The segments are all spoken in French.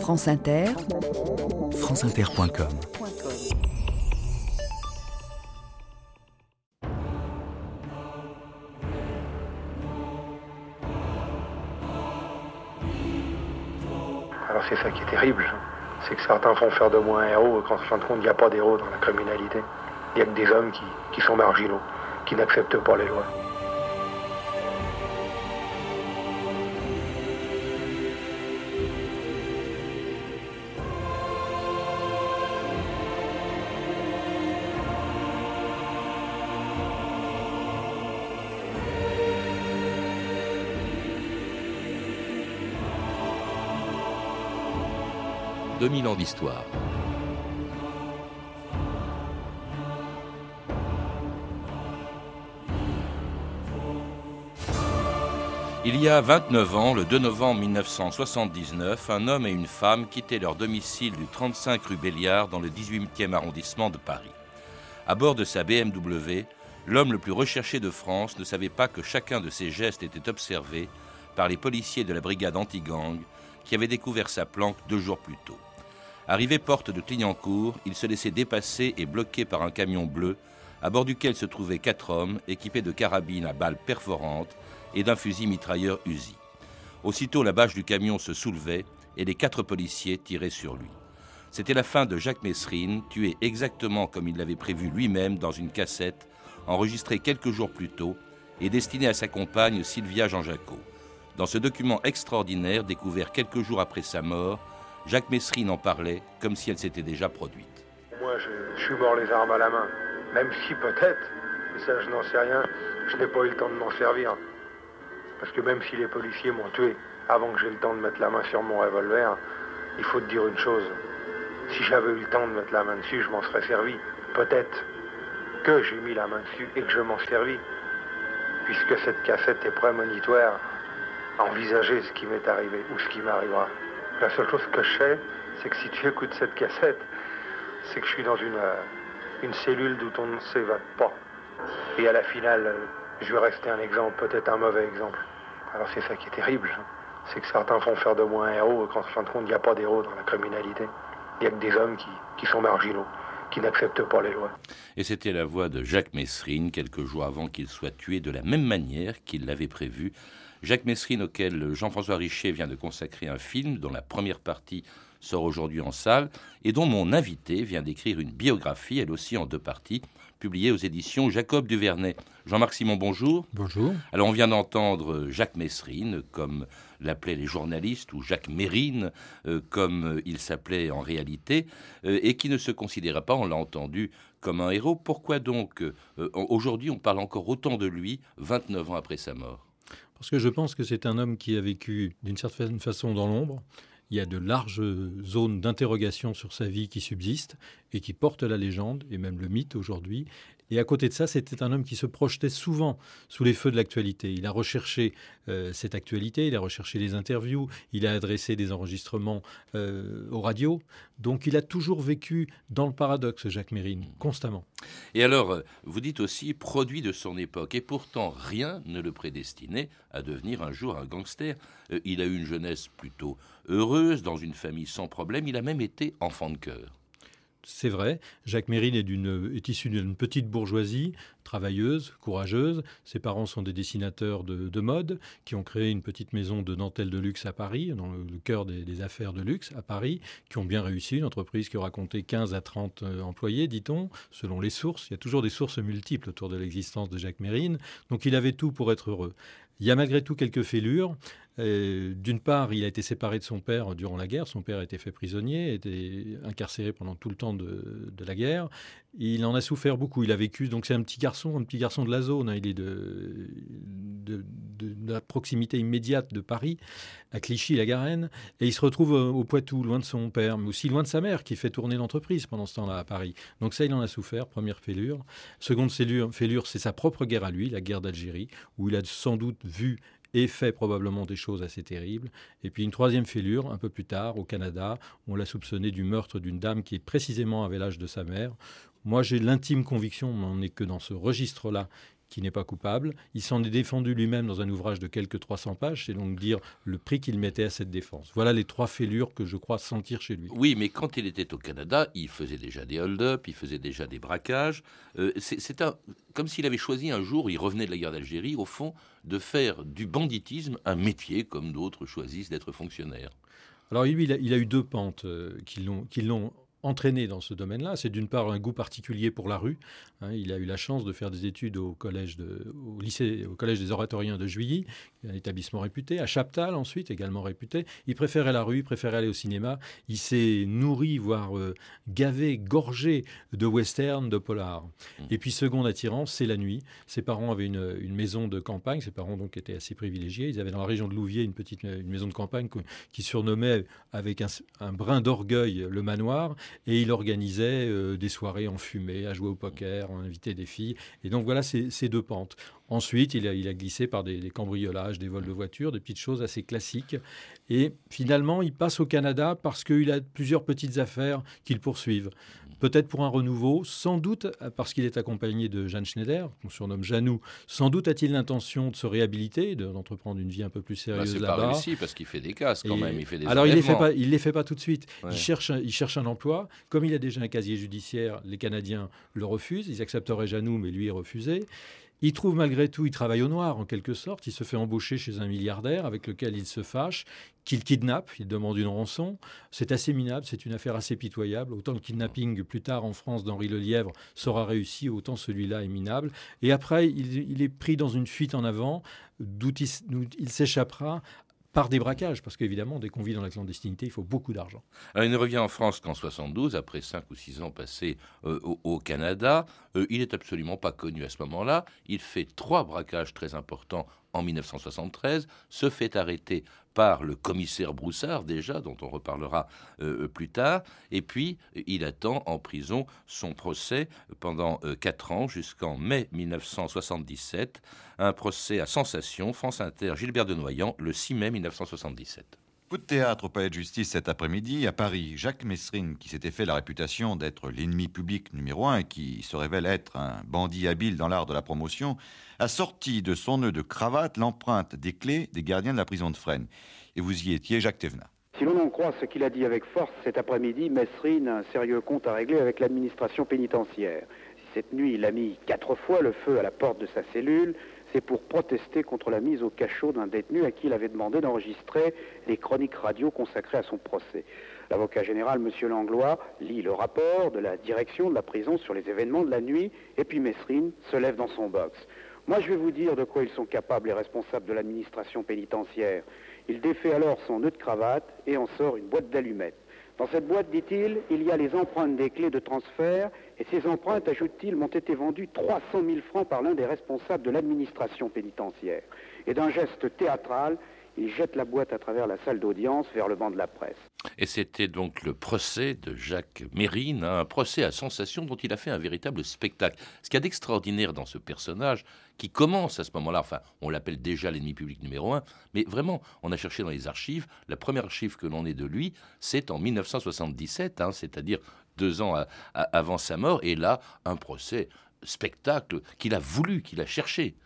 France Inter, franceinter.com Alors c'est ça qui est terrible, c'est que certains font faire de moi un héros, et qu'en fin de compte, il n'y a pas d'héros dans la criminalité. Il n'y a que des hommes qui, qui sont marginaux, qui n'acceptent pas les lois. 2000 ans d'histoire. Il y a 29 ans, le 2 novembre 1979, un homme et une femme quittaient leur domicile du 35 rue Béliard dans le 18e arrondissement de Paris. À bord de sa BMW, l'homme le plus recherché de France ne savait pas que chacun de ses gestes était observé par les policiers de la brigade anti-gang qui avaient découvert sa planque deux jours plus tôt. Arrivé porte de Clignancourt, il se laissait dépasser et bloqué par un camion bleu, à bord duquel se trouvaient quatre hommes équipés de carabines à balles perforantes et d'un fusil mitrailleur Uzi. Aussitôt la bâche du camion se soulevait et les quatre policiers tiraient sur lui. C'était la fin de Jacques Messrine, tué exactement comme il l'avait prévu lui-même dans une cassette enregistrée quelques jours plus tôt et destinée à sa compagne Sylvia Jean-Jacques. Dans ce document extraordinaire découvert quelques jours après sa mort, Jacques Messrine en parlait comme si elle s'était déjà produite. Moi, je, suis mort les armes à la main. Même si peut-être, mais ça je n'en sais rien, je n'ai pas eu le temps de m'en servir. Parce que même si les policiers m'ont tué avant que j'ai le temps de mettre la main sur mon revolver, il faut te dire une chose. Si j'avais eu le temps de mettre la main dessus, je m'en serais servi. Peut-être que j'ai mis la main dessus et que je m'en servis. Puisque cette cassette est prémonitoire à envisager ce qui m'est arrivé ou ce qui m'arrivera. La seule chose que je sais, c'est que si tu écoutes cette cassette, c'est que je suis dans une, euh, une cellule d'où on ne s'évade pas. Et à la finale, je vais rester un exemple, peut-être un mauvais exemple. Alors c'est ça qui est terrible, hein. c'est que certains font faire de moi un héros, et qu'en fin de compte, il n'y a pas d'héros dans la criminalité. Il n'y a que des hommes qui sont marginaux qui pas les lois. Et c'était la voix de Jacques Messrine, quelques jours avant qu'il soit tué de la même manière qu'il l'avait prévu Jacques Messrine, auquel Jean-François Richer vient de consacrer un film dont la première partie sort aujourd'hui en salle et dont mon invité vient d'écrire une biographie, elle aussi en deux parties, publiée aux éditions Jacob Duvernay. Jean-Marc Simon, bonjour. Bonjour. Alors on vient d'entendre Jacques Messrine, comme l'appelaient les journalistes, ou Jacques Mérine, euh, comme il s'appelait en réalité, euh, et qui ne se considérait pas, on l'a entendu, comme un héros. Pourquoi donc euh, aujourd'hui on parle encore autant de lui, 29 ans après sa mort? Parce que je pense que c'est un homme qui a vécu d'une certaine façon dans l'ombre. Il y a de larges zones d'interrogation sur sa vie qui subsistent et qui portent la légende et même le mythe aujourd'hui. Et à côté de ça, c'était un homme qui se projetait souvent sous les feux de l'actualité. Il a recherché euh, cette actualité, il a recherché les interviews, il a adressé des enregistrements euh, aux radios. Donc il a toujours vécu dans le paradoxe, Jacques Mérine, constamment. Et alors, euh, vous dites aussi produit de son époque, et pourtant rien ne le prédestinait à devenir un jour un gangster. il a eu une jeunesse plutôt heureuse, dans une famille sans problème, il a même été enfant de cœur c'est vrai. Jacques Mérine est, issu d'une petite bourgeoisie, travailleuse, courageuse. Ses parents sont des dessinateurs de, mode qui ont créé une petite maison de dentelle de luxe à Paris, dans le, cœur des, affaires de luxe à Paris, qui ont bien réussi. Une entreprise qui aura compté 15 à 30 euh, employés, dit-on, selon les sources. Il y a toujours des sources multiples autour de l'existence de Jacques Mérine. Donc il avait tout pour être heureux. Il y a malgré tout quelques fêlures. Euh, d'une part, il a été séparé de son père durant la guerre. Son père a été fait prisonnier, était incarcéré pendant tout le temps de, la guerre. Il en a souffert beaucoup. Il a vécu. Donc c'est un petit garçon, un petit garçon de la zone. Hein. Il est de, la proximité immédiate de Paris, à Clichy-la-Garenne, et il se retrouve au, Poitou, loin de son père, mais aussi loin de sa mère, qui fait tourner l'entreprise pendant ce temps-là à Paris. Donc ça, il en a souffert. Première fêlure. Seconde fêlure, c'est sa propre guerre à lui, la guerre d'Algérie, où il a sans doute vu et fait probablement des choses assez terribles. Et puis une troisième fêlure, un peu plus tard, au Canada, on l'a soupçonné du meurtre d'une dame qui précisément avait l'âge de sa mère. Moi, j'ai l'intime conviction, mais on n'est que dans ce registre-là, qui n'est pas coupable. Il s'en est défendu lui-même dans un ouvrage de quelques 300 pages, c'est donc dire le prix qu'il mettait à cette défense. Voilà les trois fêlures que je crois sentir chez lui. Oui, mais quand il était au Canada, il faisait déjà des hold-up, il faisait déjà des braquages. Euh, c'est comme s'il avait choisi un jour, il revenait de la guerre d'Algérie, au fond, de faire du banditisme un métier comme d'autres choisissent d'être fonctionnaires. Alors lui, il a, eu deux pentes euh, qui l'ont entraîné dans ce domaine-là. C'est d'une part un goût particulier pour la rue. Hein. il a eu la chance de faire des études au collège, de, au lycée, au collège des oratoriens de Juilly, un établissement réputé, à Chaptal ensuite, également réputé. Il préférait la rue, il préférait aller au cinéma. Il s'est nourri, voire euh, gavé, gorgé de western, de polar. Mmh. Et puis seconde attirance, c'est la nuit. Ses parents avaient une, maison de campagne. Ses parents donc étaient assez privilégiés. Ils avaient dans la région de Louviers une petite une maison de campagne qui surnommait avec un, un brin d'orgueil le manoir et il organisait euh, des soirées en fumée, à jouer au poker, à inviter des filles. Et donc voilà ces, deux pentes. Ensuite, il a, glissé par des, des, cambriolages, des vols de voitures, des petites choses assez classiques. Et finalement, il passe au Canada parce qu'il a plusieurs petites affaires qu'il poursuivent peut-être pour un renouveau, sans doute parce qu'il est accompagné de Jeanne Schneider, qu'on surnomme Janou. Sans doute a-t-il l'intention de se réhabiliter, d'entreprendre une vie un peu plus bah, sérieuse là-bas. C'est pas réussi parce qu'il fait des casses quand même, il fait des Alors il les fait pas, il les fait pas tout de suite. Il cherche, il cherche un emploi. Comme il a déjà un casier judiciaire, les Canadiens le refusent. Ils accepteraient Janou, mais lui est refusé. Il trouve malgré tout, il travaille au noir en quelque sorte, il se fait embaucher chez un milliardaire avec lequel il se fâche, qu'il kidnappe, il demande une rançon. C'est assez minable, c'est une affaire assez pitoyable. Autant le kidnapping plus tard en France d'Henri Lelièvre sera réussi, autant celui-là est minable. Et après, il, est pris dans une fuite en avant, d'où il s'échappera par des braquages, parce qu'évidemment, dès qu'on vit dans la clandestinité, il faut beaucoup d'argent. il ne revient en France qu'en 72, après 5 ou 6 ans passés euh, au, Canada. Euh, il n'est absolument pas connu à ce moment-là. Il fait trois braquages très importants en 1973, se fait arrêter par le commissaire Broussard déjà, dont on reparlera euh, plus tard, et puis il attend en prison son procès pendant euh, quatre ans jusqu'en mai 1977, un procès à sensation, France Inter, Gilbert de Noyan, le 6 mai 1977. Coup de théâtre au palais de justice cet après-midi à Paris. Jacques Messrine, qui s'était fait la réputation d'être l'ennemi public numéro un et qui se révèle être un bandit habile dans l'art de la promotion, a sorti de son nœud de cravate l'empreinte des clés des gardiens de la prison de Fresnes. Et vous y étiez, Jacques Thévenin. Si l'on en croit ce qu'il a dit avec force cet après-midi, Messrine a un sérieux compte à régler avec l'administration pénitentiaire. Cette nuit, il a mis quatre fois le feu à la porte de sa cellule, c'est pour protester contre la mise au cachot d'un détenu à qui il avait demandé d'enregistrer les chroniques radio consacrées à son procès. L'avocat général, M. Langlois, lit le rapport de la direction de la prison sur les événements de la nuit, et puis Messrine se lève dans son box. Moi, je vais vous dire de quoi ils sont capables, les responsables de l'administration pénitentiaire. Il défait alors son nœud de cravate et en sort une boîte d'allumettes. Dans cette boîte, dit-il, il y a les empreintes des clés de transfert, et ces empreintes, ajoute-t-il, m'ont été vendues 300 000 francs par l'un des responsables de l'administration pénitentiaire. Et d'un geste théâtral, il jette la boîte à travers la salle d'audience vers le banc de la presse. Et c'était donc le procès de Jacques Mérine, un procès à sensation dont il a fait un véritable spectacle. Ce qu'il y a d'extraordinaire dans ce personnage, qui commence à ce moment-là, enfin, on l'appelle déjà l'ennemi public numéro un, mais vraiment, on a cherché dans les archives, la première archive que l'on ait de lui, c'est en 1977, hein, c'est-à-dire deux ans avant sa mort, et là, un procès spectacle qu'il a voulu, qu'il a cherché.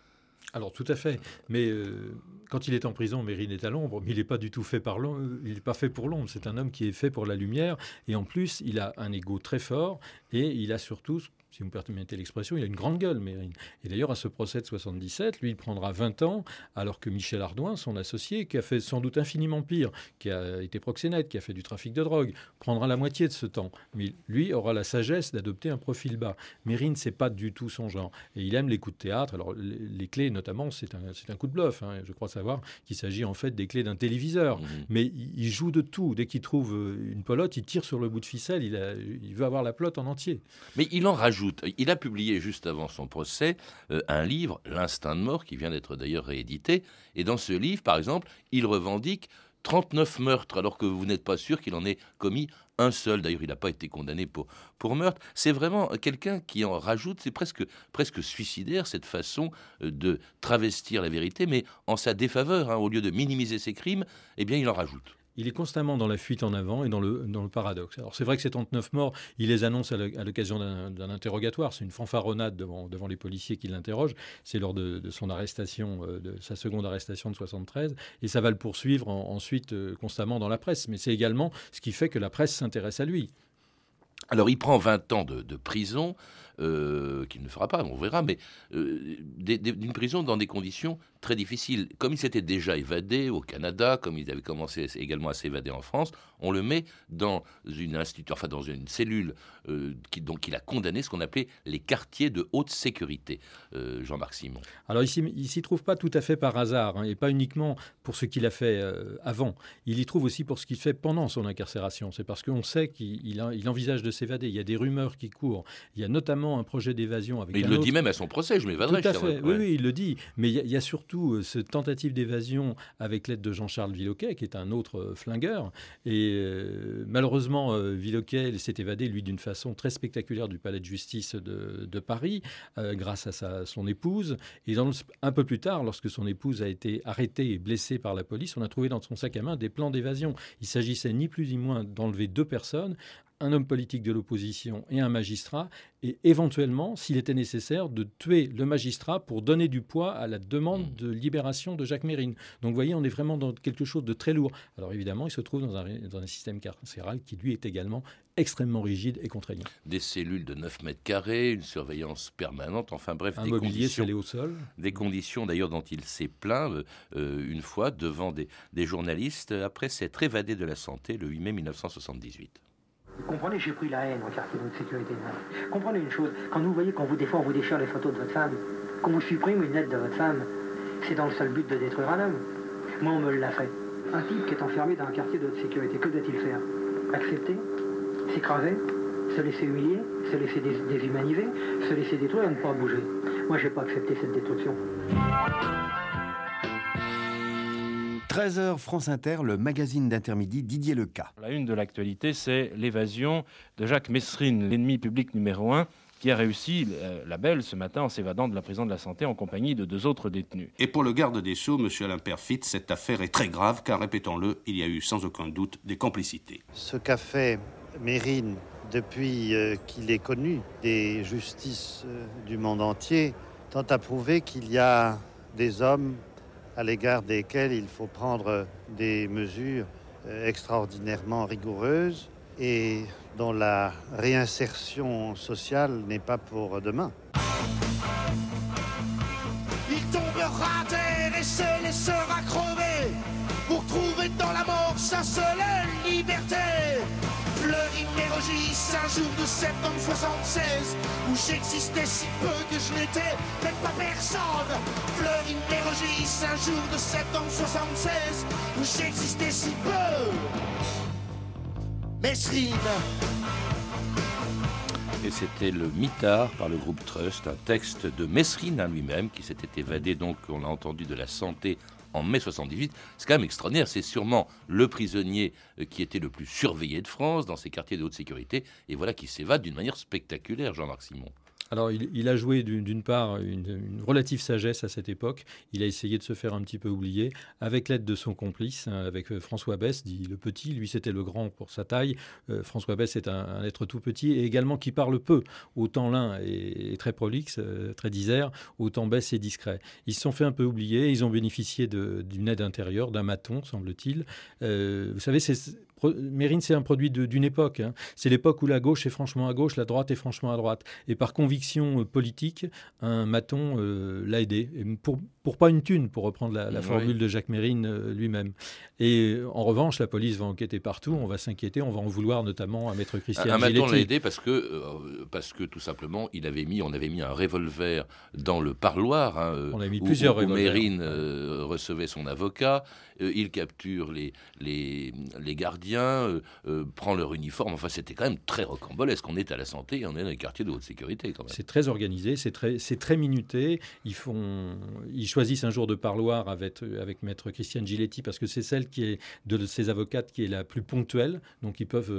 Alors tout à fait, mais euh, quand il est en prison, Mérine est à l'ombre, mais il n'est pas du tout fait par il n'est pas fait pour l'ombre, c'est un homme qui est fait pour la lumière, et en plus, il a un ego très fort, et il a surtout si vous me permettez l'expression, il a une grande gueule, Mérine. Et d'ailleurs, à ce procès de 77, lui, il prendra 20 ans, alors que Michel Ardouin, son associé, qui a fait sans doute infiniment pire, qui a été proxénète, qui a fait du trafic de drogue, prendra la moitié de ce temps. Mais lui aura la sagesse d'adopter un profil bas. Mérine, c'est pas du tout son genre. Et il aime les coups de théâtre. Alors, les, clés, notamment, c'est un, un, coup de bluff. Hein. Je crois savoir qu'il s'agit en fait des clés d'un téléviseur. Mmh. Mais il, joue de tout. Dès qu'il trouve euh, une pelote, il tire sur le bout de ficelle. Il, a, il veut avoir la pelote en entier. Mais il en rajoute il a publié juste avant son procès euh, un livre, L'instinct de mort, qui vient d'être d'ailleurs réédité. Et dans ce livre, par exemple, il revendique 39 meurtres, alors que vous n'êtes pas sûr qu'il en ait commis un seul. D'ailleurs, il n'a pas été condamné pour, pour meurtre. C'est vraiment quelqu'un qui en rajoute, c'est presque, presque suicidaire cette façon euh, de travestir la vérité, mais en sa défaveur. Hein. Au lieu de minimiser ses crimes, eh bien, il en rajoute. Il est constamment dans la fuite en avant et dans le, dans le paradoxe. Alors c'est vrai que ces 39 morts, il les annonce à l'occasion d'un interrogatoire. C'est une fanfaronnade devant, les policiers qui l'interrogent. C'est lors de, son arrestation, euh, de sa seconde arrestation de 73. Et ça va le poursuivre ensuite euh, constamment dans la presse. Mais c'est également ce qui fait que la presse s'intéresse à lui. Alors il prend 20 ans de prison. Euh, qu'il ne fera pas, on verra, mais euh, d'une prison dans des conditions très difficiles. Comme il s'était déjà évadé au Canada, comme il avait commencé également à s'évader en France, on le met dans une institut, enfin dans une cellule euh, qui, donc il a condamné ce qu'on appelait les quartiers de haute sécurité. Jean-Marc Simon. Alors ici, il s'y trouve pas tout à fait par hasard, hein, et pas uniquement pour ce qu'il a fait avant. Il y trouve aussi pour ce qu'il fait pendant son incarcération. C'est parce qu'on sait qu'il il envisage de s'évader. Il y a des rumeurs qui courent. Il y a notamment un projet d'évasion avec. Mais il le dit même à son procès, je m'évaderai. Tout à fait. Oui, oui, il le dit. Mais il y, a surtout euh, cette tentative d'évasion avec l'aide de Jean-Charles Villoquet, qui est un autre euh, flingueur. Et euh, malheureusement, Villoquet s'est évadé, lui, d'une façon très spectaculaire du palais de justice de, Paris, grâce à sa, son épouse. Et un peu plus tard, lorsque son épouse a été arrêtée et blessée par la police, on a trouvé dans son sac à main des plans d'évasion. Il s'agissait ni plus ni moins d'enlever deux personnes un homme politique de l'opposition et un magistrat, et éventuellement, s'il était nécessaire, de tuer le magistrat pour donner du poids à la demande hmm. de libération de Jacques Mérine. Donc vous voyez, on est vraiment dans quelque chose de très lourd. Alors évidemment, il se trouve dans un, dans un système carcéral qui, lui, est également extrêmement rigide et contraignant. Des cellules de 9 mètres carrés, une surveillance permanente, enfin bref, un des mobilier conditions, au sol. Des conditions d'ailleurs dont il s'est plaint euh, une fois devant des, des journalistes après s'être évadé de la santé le 8 mai 1978. Comprenez, j'ai pris la haine en quartier de sécurité. Comprenez une chose, quand vous voyez qu'on vous défend, on vous déchire les photos de votre femme, qu'on vous supprime une lettre de votre femme, c'est dans le seul but de détruire un homme. Moi, on me l'a fait. Un type qui est enfermé dans un quartier de sécurité, que doit-il faire? Accepter? S'écraser? Se laisser humilier? Se laisser déshumaniser? Se laisser détruire et ne pas bouger? Moi, je n'ai pas accepté cette destruction. 13h France Inter, le magazine d'intermidi Didier Leca. La une de l'actualité, c'est l'évasion de Jacques Messrine, l'ennemi public numéro un, qui a réussi euh, la belle ce matin en s'évadant de la prison de la Santé en compagnie de deux autres détenus. Et pour le garde des Sceaux, M. Alain Perfit, cette affaire est très grave car, répétons-le, il y a eu sans aucun doute des complicités. Ce qu'a fait Mérine depuis euh, qu'il est connu des justices euh, du monde entier tend à prouver qu'il y a des hommes à l'égard desquels il faut prendre des mesures euh, extraordinairement rigoureuses et dont la réinsertion sociale n'est pas pour demain. Il tombera terre et se laissera crever pour trouver dans la mort sa seule liberté. Fleury un jour de septembre 76, où j'existais si peu que je n'étais même pas personne. Un jour de septembre 76, où j'existais si peu. Messrine. Et c'était le mitard par le groupe Trust, un texte de Messrine à lui-même qui s'était évadé, donc on l'a entendu, de la santé en mai 78. C'est quand même extraordinaire. C'est sûrement le prisonnier euh, qui était le plus surveillé de France dans ces quartiers de haute sécurité. Et voilà qui s'évade d'une manière spectaculaire, Jean-Marc Simon. Alors, il, a joué d'une part une, relative sagesse à cette époque. Il a essayé de se faire un petit peu oublier avec l'aide de son complice, hein, avec euh, François Bess, dit le petit. Lui, c'était le grand pour sa taille. Euh, François Bess est un, être tout petit et également qui parle peu. Autant l'un est, très prolixe, euh, très disert, autant Bess est discret. Ils se sont fait un peu oublier. Ils ont bénéficié d'une aide intérieure, d'un maton, semble-t-il. vous savez, c'est Mérine, c'est un produit d'une époque. Hein. C'est l'époque où la gauche est franchement à gauche, la droite est franchement à droite. Et par conviction euh, politique, un maton euh, l'a aidé. pour, pour pas une thune, pour reprendre la, formule de Jacques Mérine euh, lui-même. Et en revanche, la police va enquêter partout, on va s'inquiéter, on va en vouloir notamment à Maître Christian Un, maton l'a aidé parce que, parce que tout simplement, il avait mis, on avait mis un revolver dans le parloir. Hein, on a mis plusieurs où, Mérine recevait son avocat. il capture les, les, les gardiens vient, prend leur uniforme. Enfin, c'était quand même très rocambolesque. On est à la santé, on est dans les quartiers de haute sécurité quand même. C'est très organisé, c'est très, très minuté. Ils, font, ils choisissent un jour de parloir avec, avec maître Christiane Giletti parce que c'est celle qui est de ces avocates qui est la plus ponctuelle. Donc ils peuvent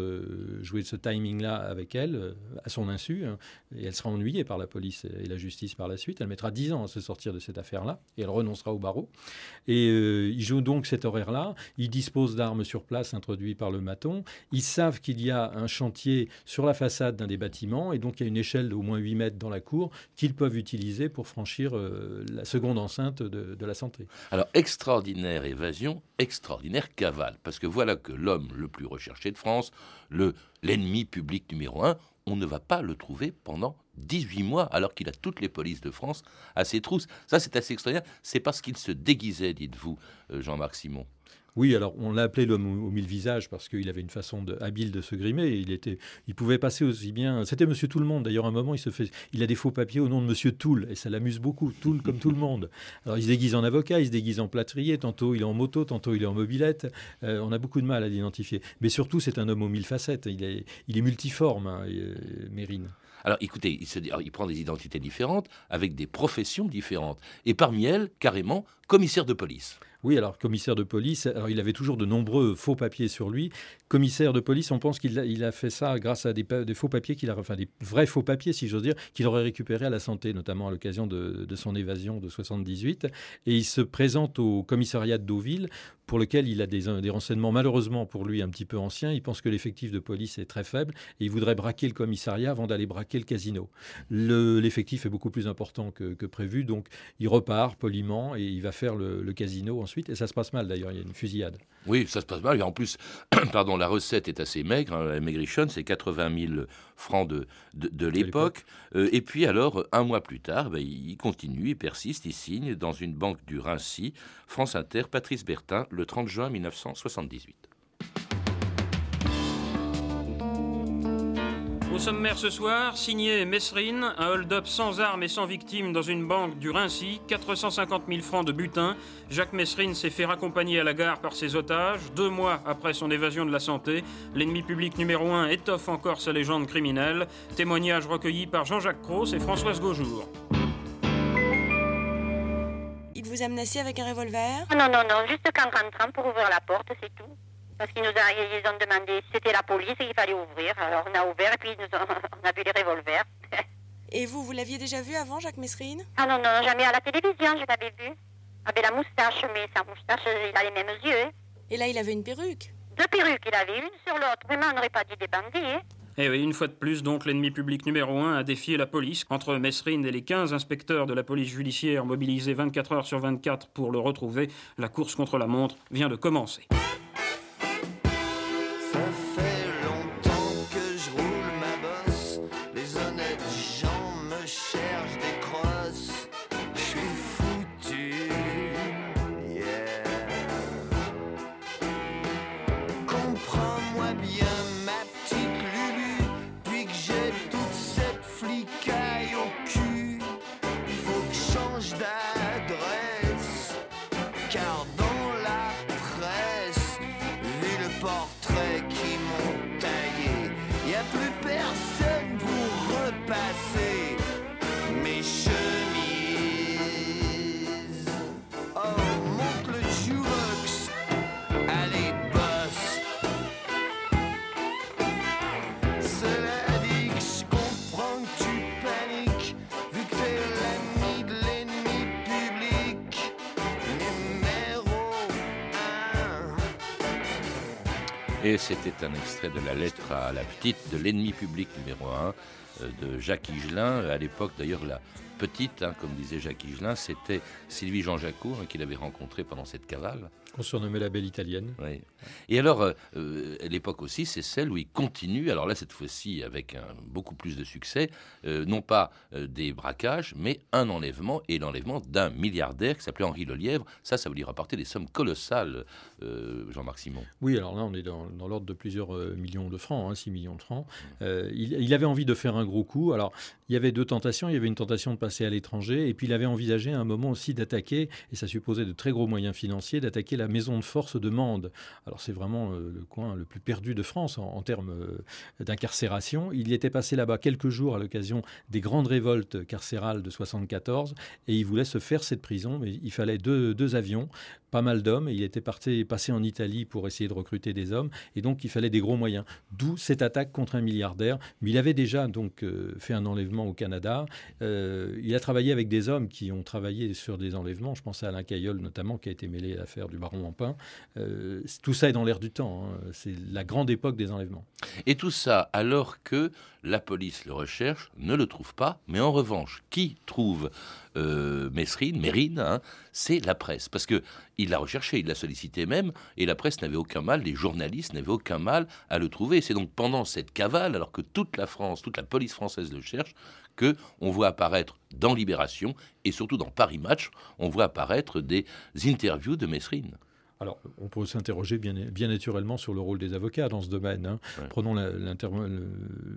jouer ce timing-là avec elle à son insu. Hein. et elle sera ennuyée par la police et la justice par la suite. Elle mettra 10 ans à se sortir de cette affaire-là et elle renoncera au barreau. Et euh, ils jouent donc cet horaire-là. Ils disposent d'armes sur place introduites par le maton. Ils savent qu'il y a un chantier sur la façade d'un des bâtiments et donc il y a une échelle d'au moins 8 mètres dans la cour qu'ils peuvent utiliser pour franchir euh, la seconde enceinte de, la santé. Alors, extraordinaire évasion, extraordinaire cavale, parce que voilà que l'homme le plus recherché de France, le l'ennemi public numéro un, on ne va pas le trouver pendant 18 mois, alors qu'il a toutes les polices de France à ses trousses. Ça, c'est assez extraordinaire. C'est parce qu'il se déguisait, dites-vous, euh, Jean-Marc Simon. Oui, alors on l'a appelé l'homme aux mille visages parce qu'il avait une façon habile de se grimer. il était, il pouvait passer aussi bien. C'était Monsieur Tout le Monde. D'ailleurs, à un moment, il se fait, il a des faux papiers au nom de Monsieur Toul et ça l'amuse beaucoup. Toul comme tout le monde. Alors il se déguise en avocat, il se déguise en plâtrier. Tantôt il est en moto, tantôt il est en mobilette. Euh, on a beaucoup de mal à l'identifier. Mais surtout, c'est un homme aux mille facettes. Il est, il est multiforme, hein, euh, Mérine. Alors écoutez, il, se, il prend des identités différentes avec des professions différentes. Et parmi elles, carrément, commissaire de police. Oui, alors commissaire de police, alors il avait toujours de nombreux faux papiers sur lui. Commissaire de police, on pense qu'il a, fait ça grâce à des, faux papiers qu'il a, enfin des vrais faux papiers, si j'ose dire, qu'il aurait récupérés à la santé, notamment à l'occasion de, son évasion de 78. Et il se présente au commissariat de Deauville pour lequel il a des, renseignements malheureusement pour lui un petit peu anciens. Il pense que l'effectif de police est très faible et il voudrait braquer le commissariat avant d'aller braquer le casino. L'effectif est beaucoup plus important que, prévu, donc il repart poliment et il va faire le casino ensuite. Et ça se passe mal d'ailleurs, il y a une fusillade. Oui, ça se passe mal. Et en plus, pardon, la recette est assez maigre. Hein. La maigrichonne, c'est 80 000 francs de, de, de l'époque. Euh, et puis alors, un mois plus tard, ben, il continue, il persiste, il signe dans une banque du Rincy, France Inter, Patrice Bertin, le 30 juin 1978. Sommaire ce soir, signé Messrine, un hold-up sans armes et sans victimes dans une banque du Rincy, 450 000 francs de butin. Jacques Messrine s'est fait raccompagner à la gare par ses otages. Deux mois après son évasion de la santé, l'ennemi public numéro un étoffe encore sa légende criminelle. Témoignage recueilli par Jean-Jacques Cross et Françoise Gaujour. Il vous a menacé avec un revolver? Non, non, non, juste qu'en rentrant pour ouvrir la porte, c'est tout. Parce qu'ils nous ont, demandé si c'était la police et qu'il fallait ouvrir. Alors on a ouvert et puis nous on a vu les revolvers. et vous, vous l'aviez déjà vu avant, Jacques Messrine Ah non, non, jamais à la télévision, je l'avais vu. Avec la moustache, mais sa moustache, il a les mêmes yeux. Et là, il avait une perruque Deux perruques, il avait une sur l'autre. Vraiment, on n'aurait pas dit des bandits. Hein. Et eh oui, une fois de plus, donc, l'ennemi public numéro un a défié la police. Entre Messrine et les 15 inspecteurs de la police judiciaire mobilisés 24 heures sur 24 pour le retrouver, la course contre la montre vient de commencer. C'était un extrait de la lettre à la petite de l'ennemi public numéro 1 euh, de Jacques Higelin. À l'époque, d'ailleurs, la petite, hein, comme disait Jacques Higelin, c'était Sylvie Jean Jacot hein, qu'il avait rencontré pendant cette cavale. Qu'on surnommait la belle italienne. Oui. Et alors, euh, euh, l'époque aussi, c'est celle où il continue, alors là, cette fois-ci, avec un, beaucoup plus de succès, euh, non pas des braquages, mais un enlèvement, et l'enlèvement d'un milliardaire qui s'appelait Henri Lelièvre. Ça, ça veut lui rapporter des sommes colossales, Jean-Marc Simon. Oui, alors là, on est dans, l'ordre de plusieurs millions de francs, hein, 6 millions de francs. Il, il, avait envie de faire un gros coup. Alors, il y avait deux tentations. Il y avait une tentation de passer à l'étranger. Et puis il avait envisagé à un moment aussi d'attaquer, et ça supposait de très gros moyens financiers, d'attaquer la maison de force de Mende. Alors c'est vraiment euh, le coin le plus perdu de France en, termes euh, d'incarcération. Il y était passé là-bas quelques jours à l'occasion des grandes révoltes carcérales de 74, et il voulait se faire cette prison, il fallait deux, avions pas mal d'hommes. Il était parti, passé en Italie pour essayer de recruter des hommes. Et donc, il fallait des gros moyens. D'où cette attaque contre un milliardaire. Mais il avait déjà donc euh, fait un enlèvement au Canada. Euh, il a travaillé avec des hommes qui ont travaillé sur des enlèvements. Je pense à Alain Caillol notamment, qui a été mêlé à l'affaire du baron Ampin. Euh, tout ça est dans l'air du temps. hein. C'est la grande époque des enlèvements. Et tout ça alors que la police le recherche, ne le trouve pas, mais en revanche, qui trouve euh, Mesrine, Mérine, hein, c'est la presse. Parce que il l'a recherché, il l'a sollicité même, et la presse n'avait aucun mal, les journalistes n'avaient aucun mal à le trouver. C'est donc pendant cette cavale, alors que toute la France, toute la police française le cherche, que on voit apparaître dans Libération et surtout dans Paris Match, on voit apparaître des interviews de Mesrine. Alors, on peut s'interroger bien, bien naturellement sur le rôle des avocats dans ce domaine. hein. Ouais. Prenons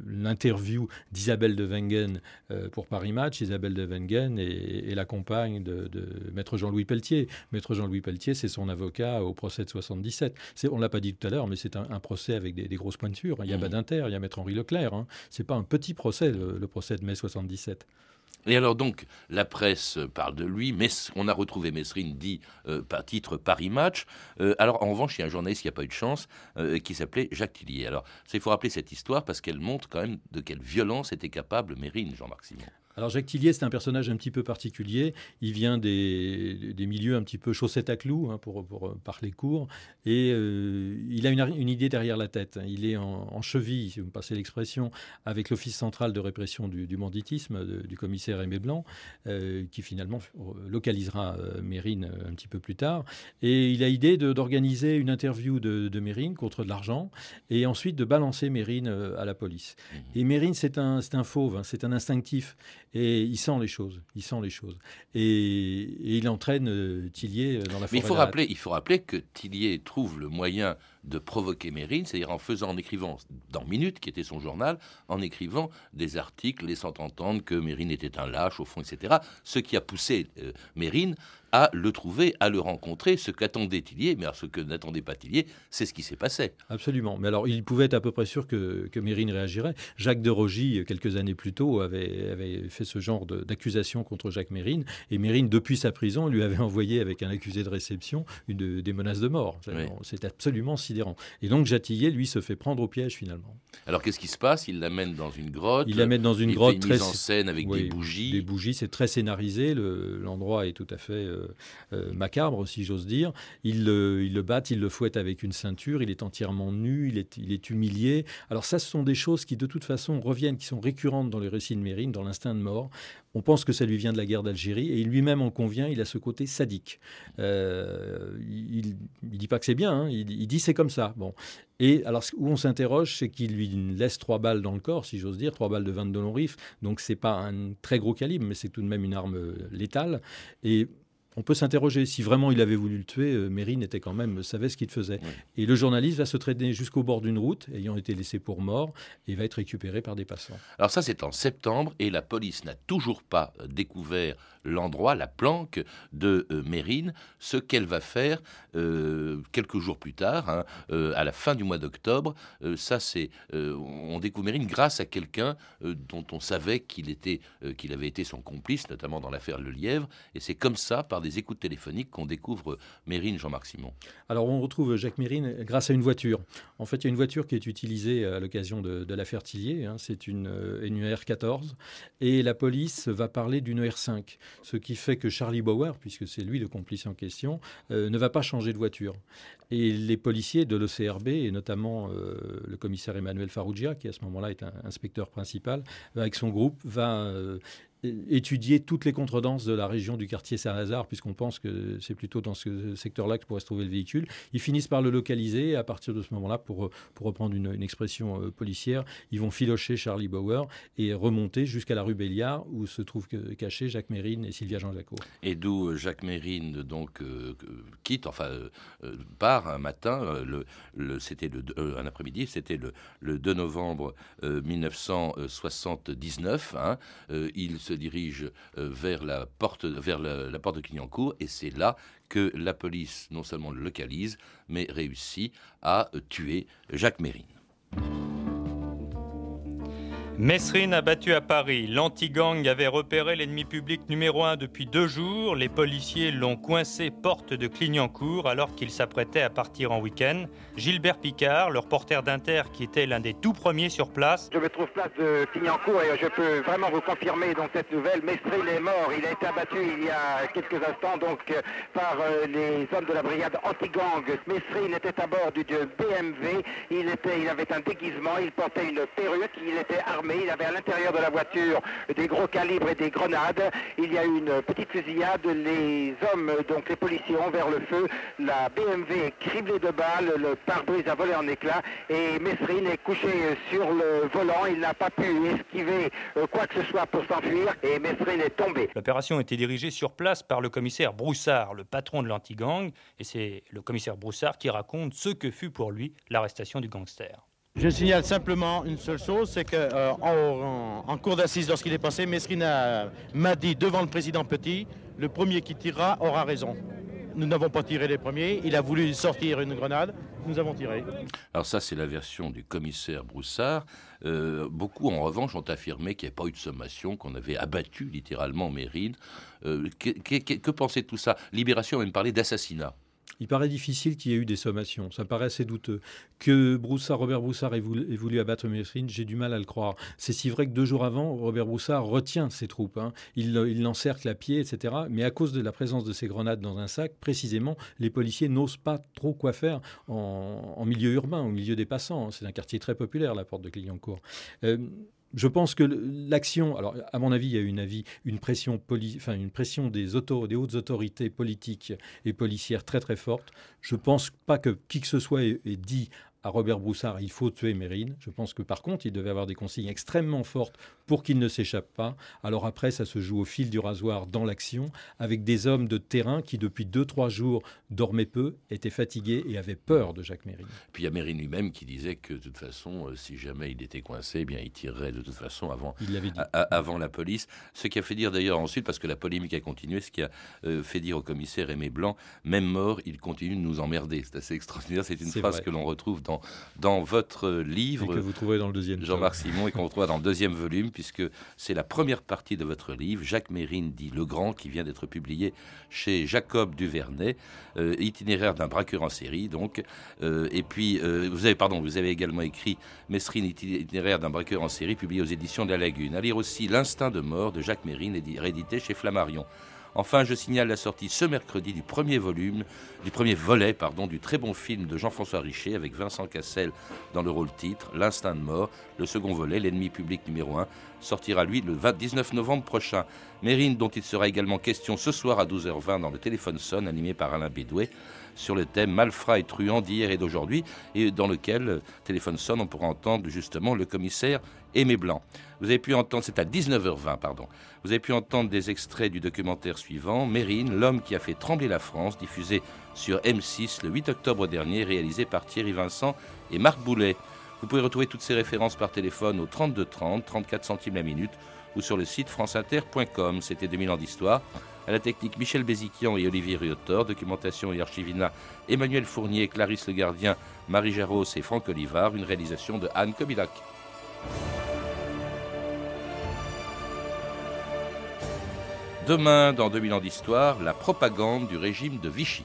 l'interview d'Isabelle de Wengen euh, pour Paris Match. Isabelle de Wengen est, est la compagne de, de Maître Jean-Louis Pelletier. Maître Jean-Louis Pelletier, c'est son avocat au procès de 77. C'est- On ne l'a pas dit tout à l'heure, mais c'est un, un procès avec des, des grosses pointures. Il y a Mhm. Badinter, il y a Maître Henri Leclerc. Hein. C'est pas un petit procès, le, le procès de mai 77. Et alors donc, la presse parle de lui, mais on a retrouvé Mesrine dit euh, par titre Paris Match. Euh, alors en revanche, il y a un journaliste qui n'a pas eu de chance, euh, qui s'appelait Jacques Tillier. Alors il faut rappeler cette histoire parce qu'elle montre quand même de quelle violence était capable Mérine, Jean-Marc Simon. Alors Jacques Tillier, c'est un personnage un petit peu particulier. Il vient des, des milieux un petit peu chaussettes à clous, hein, pour, pour euh, parler court, et euh, il a une, une idée derrière la tête. Il est en, en cheville, si vous me passez l'expression, avec l'Office central de répression du, du banditisme de- du commissaire Aimé Blanc, euh, qui finalement localisera euh, Mérine un petit peu plus tard. Et il a idée d'organiser une interview de, de Mérine contre de l'argent, et ensuite de balancer Mérine à la police. Et Mérine, c'est un, un fauve, hein, c'est un instinctif. Et il sent les choses, il sent les choses. Et, et il entraîne euh, Tillier euh, dans la forêt. Mais il faut, rappeler, il faut rappeler que Tillier trouve le moyen de provoquer Mérine, c'est-à-dire en faisant, en écrivant dans Minute, qui était son journal, en écrivant des articles laissant entendre que Mérine était un lâche, au fond, etc. Ce qui a poussé euh, Mérine à le trouver, à le rencontrer, ce qu'attendait Tillier, mais alors ce que n'attendait pas Tillier, c'est ce qui s'est passé. Absolument. Mais alors, il pouvait être à peu près sûr que, que Mérine réagirait. Jacques de Rogy, quelques années plus tôt, avait, avait fait ce genre d'accusation contre Jacques Mérine. Et Mérine, depuis sa prison, lui avait envoyé avec un accusé de réception une, des menaces de mort. Oui. C'est absolument Et donc, Jatillier, lui, se fait prendre au piège finalement. Alors qu'est-ce qui se passe? Il l'amène dans une grotte. Il la met dans une il grotte fait très mise en scène avec oui, des bougies. Des bougies, c'est très scénarisé. le- L'endroit est tout à fait euh, euh, macabre, si j'ose dire. Il le, il le bat, il le fouette avec une ceinture. Il est entièrement nu, il est, il est humilié. Alors ça, ce sont des choses qui, de toute façon, reviennent, qui sont récurrentes dans les récits de Mérine, dans l'instinct de mort. On pense que ça lui vient de la guerre d'Algérie et lui-même en convient. Il a ce côté sadique. Euh, il, il dit pas que c'est bien. hein, il, dit c'est comme ça. Bon. Et alors, où on s'interroge, c'est qu'il lui laisse trois balles dans le corps, si j'ose dire, trois balles de 22 long rifle. Donc, c'est pas un très gros calibre, mais c'est tout de même une arme létale. Et on peut s'interroger si vraiment il avait voulu le tuer. euh, Mérine était quand même savait ce qu'il faisait. Et le journaliste va se traîner jusqu'au bord d'une route, ayant été laissé pour mort, et va être récupéré par des passants. Alors ça, c'est en septembre et la police n'a toujours pas euh, découvert l'endroit, la planque de euh, Mérine. Ce qu'elle va faire euh, quelques jours plus tard, hein, euh, à la fin du mois d'octobre, ça c'est, on découvre Mérine grâce à quelqu'un dont on savait qu'il était, qu'il avait été son complice, notamment dans l'affaire Le Lièvre. Et c'est comme ça, par des écoutes téléphoniques, qu'on découvre Mérine, Jean-Marc Simon. Alors on retrouve Jacques Mérine grâce à une voiture. En fait, il y a une voiture qui est utilisée à l'occasion de, l'affaire Tillier. hein. C'est une, une R14. Et la police va parler d'une R5. Ce qui fait que Charlie Bauer, puisque c'est lui le complice en question, euh, ne va pas changer de voiture. Et les policiers de l'OCRB, et notamment euh, le commissaire Emmanuel Farrugia, qui à ce moment-là est inspecteur principal, avec son groupe, va euh, étudier toutes les contredanses de la région du quartier Saint-Lazare, puisqu'on pense que c'est plutôt dans ce secteur-là que pourrait se trouver le véhicule. Ils finissent par le localiser et à partir de ce moment-là, pour, pour reprendre une, expression euh, policière, ils vont filocher Charlie Bauer et remonter jusqu'à la rue Béliard où se trouvent cachés Jacques Mérine et Sylvia Jean Jacot. Et d'où euh, Jacques Mérine donc euh, quitte, enfin part un matin, le, c'était un après-midi, c'était le, le 2 novembre euh, 1979. hein. Il se dirige euh, vers, la porte, la porte de Clignancourt et c'est là que la police non seulement le localise, mais réussit à euh, tuer Jacques Mérine. Messrine a battu à Paris. L'anti-gang avait repéré l'ennemi public numéro un depuis deux jours. Les policiers l'ont coincé porte de Clignancourt alors qu'il s'apprêtait à partir en week-end. Gilbert Picard, le reporter d'Inter qui était l'un des tout premiers sur place. Je me trouve place de Clignancourt et je peux vraiment vous confirmer cette nouvelle. Messrine est mort. Il a été abattu il y a quelques instants donc euh, par euh, les hommes de la brigade anti-gang. Messrine était à bord du BMW. Il, il avait un déguisement. Il portait une perruque. Il était armé il avait à l'intérieur de la voiture des gros calibres et des grenades. Il y a eu une petite fusillade. Les hommes, donc les policiers, ont vers le feu. La BMW est criblée de balles. Le pare-brise a volé en éclats. Et Messrine est couché sur le volant. Il n'a pas pu esquiver euh, quoi que ce soit pour s'enfuir. Et Messrine est tombé. L'opération était dirigée sur place par le commissaire Broussard, le patron de l'anti-gang. Et c'est le commissaire Broussard qui raconte ce que fut pour lui l'arrestation du gangster. Je signale simplement une seule chose, c'est qu'en en, en, cours d'assises, lorsqu'il est passé, Mesrina m'a dit devant le président Petit, le premier qui tirera aura raison. Nous n'avons pas tiré les premiers, il a voulu sortir une grenade, nous avons tiré. Alors ça, c'est la version du commissaire Broussard. Euh, beaucoup, en revanche, ont affirmé qu'il n'y avait pas eu de sommation, qu'on avait abattu littéralement Mérine. Euh, que, que, que tout ça? Libération a même parlé d'assassinat. Il paraît difficile qu'il y ait eu des sommations. Ça paraît assez douteux. Que Broussard, Robert Broussard ait voulu, abattre Messrine, j'ai du mal à le croire. C'est si vrai que deux jours avant, Robert Broussard retient ses troupes. Hein. Il, l'encercle à pied, etc. Mais à cause de la présence de ces grenades dans un sac, précisément, les policiers n'osent pas trop quoi faire en, milieu urbain, au milieu des passants. C'est un quartier très populaire, la porte de Clignancourt. Euh, je pense que l'action, alors à mon avis, il y a une avis, une pression, des, hautes autorités politiques et policières très très forte. Je pense pas que qui que ce soit ait dit à Robert Broussard, il faut tuer Mérine. Je pense que par contre, il devait avoir des consignes extrêmement fortes pour qu'il ne s'échappe pas. Alors après, ça se joue au fil du rasoir dans l'action, avec des hommes de terrain qui, depuis 2-3 jours, dormaient peu, étaient fatigués et avaient peur de Jacques Mérine. Puis il y a Mérine lui-même qui disait que de toute façon, euh, si jamais il était coincé, eh bien il tirerait de toute façon avant, a, avant la police. Ce qui a fait dire d'ailleurs ensuite, parce que la polémique a continué, ce qui a euh, fait dire au commissaire Aimé Blanc, même mort, il continue de nous emmerder. C'est assez extraordinaire. C'est une phrase vrai. que l'on retrouve dans, dans votre livre. Et que vous trouvez dans le deuxième. Jean-Marc Simon et qu'on retrouve dans le deuxième volume, puisque c'est la première partie de votre livre, Jacques Mérine dit Le Grand, qui vient d'être publié chez Jacob Duvernay, euh, itinéraire d'un braqueur en série, donc. Euh, et puis, euh, vous avez, pardon, vous avez également écrit Mesrine, itinéraire d'un braqueur en série, publié aux éditions de la Lagune. À lire aussi L'instinct de mort de Jacques Mérine, réédité chez Flammarion. Enfin, je signale la sortie ce mercredi du premier volume, du premier volet, pardon, du très bon film de Jean-François Richer avec Vincent Cassel dans le rôle titre, L'instinct de mort. Le second volet, L'ennemi public numéro 1, sortira lui le 19 novembre prochain. Mérine, dont il sera également question ce soir à 12h20 dans le téléphone sonne, animé par Alain Bédoué sur le thème Malfrat et truand d'hier et d'aujourd'hui, et dans lequel, euh, téléphone sonne, on pourra entendre justement le commissaire Aimé Blanc. Vous avez pu entendre, c'est à 19h20, pardon, vous avez pu entendre des extraits du documentaire suivant, Mérine, l'homme qui a fait trembler la France, diffusé sur M6 le 8 octobre dernier, réalisé par Thierry Vincent et Marc Boulet. Vous pouvez retrouver toutes ces références par téléphone au 32 30, 34 centimes la minute, ou sur le site franceinter.com. C'était 2000 ans d'histoire. À la technique, Michel Béziquian et Olivier Riotor. Documentation et archivina, Emmanuel Fournier, Clarisse Le Gardien, Marie Jarros et Franck Olivard. Une réalisation de Anne Kobilac. Demain, dans 2000 ans d'histoire, la propagande du régime de Vichy.